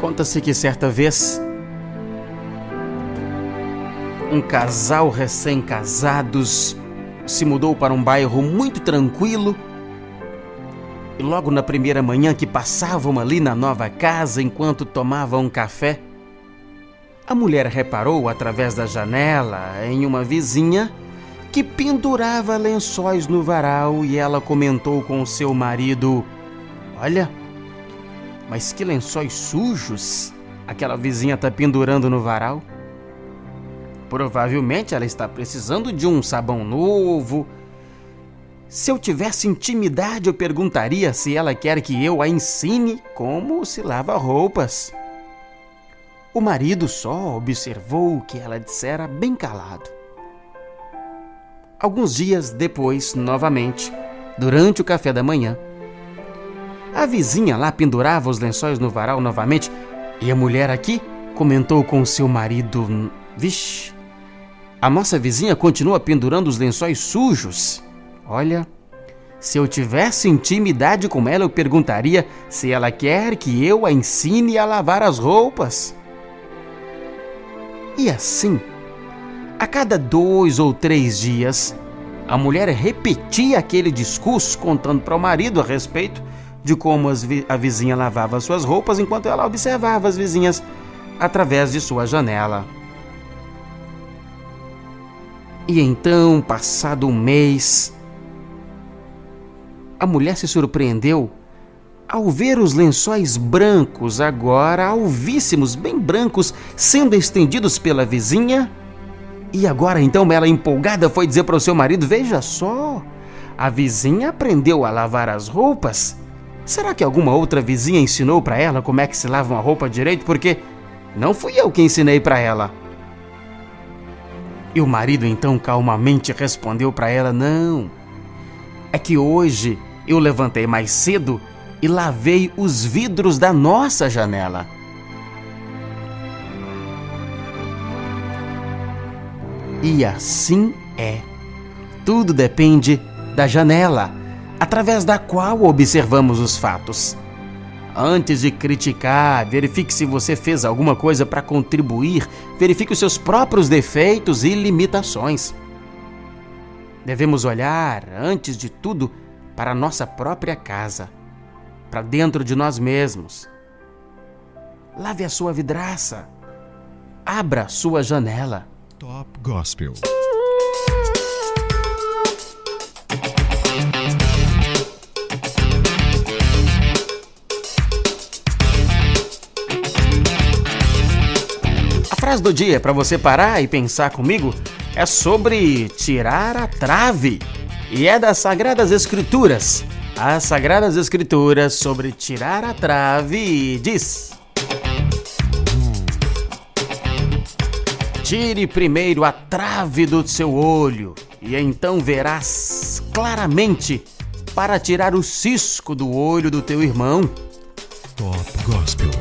Conta-se que certa vez um casal recém-casados se mudou para um bairro muito tranquilo. E logo na primeira manhã que passavam ali na nova casa enquanto tomavam um café, a mulher reparou através da janela em uma vizinha que pendurava lençóis no varal e ela comentou com seu marido: Olha, mas que lençóis sujos aquela vizinha está pendurando no varal. Provavelmente ela está precisando de um sabão novo. Se eu tivesse intimidade, eu perguntaria se ela quer que eu a ensine como se lava roupas. O marido só observou o que ela dissera bem calado. Alguns dias depois, novamente, durante o café da manhã, a vizinha lá pendurava os lençóis no varal novamente e a mulher aqui comentou com seu marido: Vixe, a nossa vizinha continua pendurando os lençóis sujos. Olha, se eu tivesse intimidade com ela, eu perguntaria se ela quer que eu a ensine a lavar as roupas. E assim, a cada dois ou três dias, a mulher repetia aquele discurso contando para o marido a respeito de como a vizinha lavava suas roupas enquanto ela observava as vizinhas através de sua janela. E então, passado um mês, a mulher se surpreendeu ao ver os lençóis brancos, agora alvíssimos, bem brancos, sendo estendidos pela vizinha. E agora então ela empolgada foi dizer para o seu marido: Veja só, a vizinha aprendeu a lavar as roupas. Será que alguma outra vizinha ensinou para ela como é que se lava uma roupa direito? Porque não fui eu que ensinei para ela. E o marido então calmamente respondeu para ela: Não, é que hoje eu levantei mais cedo e lavei os vidros da nossa janela. E assim é. Tudo depende da janela através da qual observamos os fatos. Antes de criticar, verifique se você fez alguma coisa para contribuir, verifique os seus próprios defeitos e limitações. Devemos olhar, antes de tudo, para a nossa própria casa, para dentro de nós mesmos. Lave a sua vidraça, abra sua janela. Top Gospel. Frase do dia para você parar e pensar comigo é sobre tirar a trave e é das Sagradas Escrituras. As Sagradas Escrituras sobre tirar a trave diz: Tire primeiro a trave do seu olho e então verás claramente para tirar o cisco do olho do teu irmão. Top Gospel.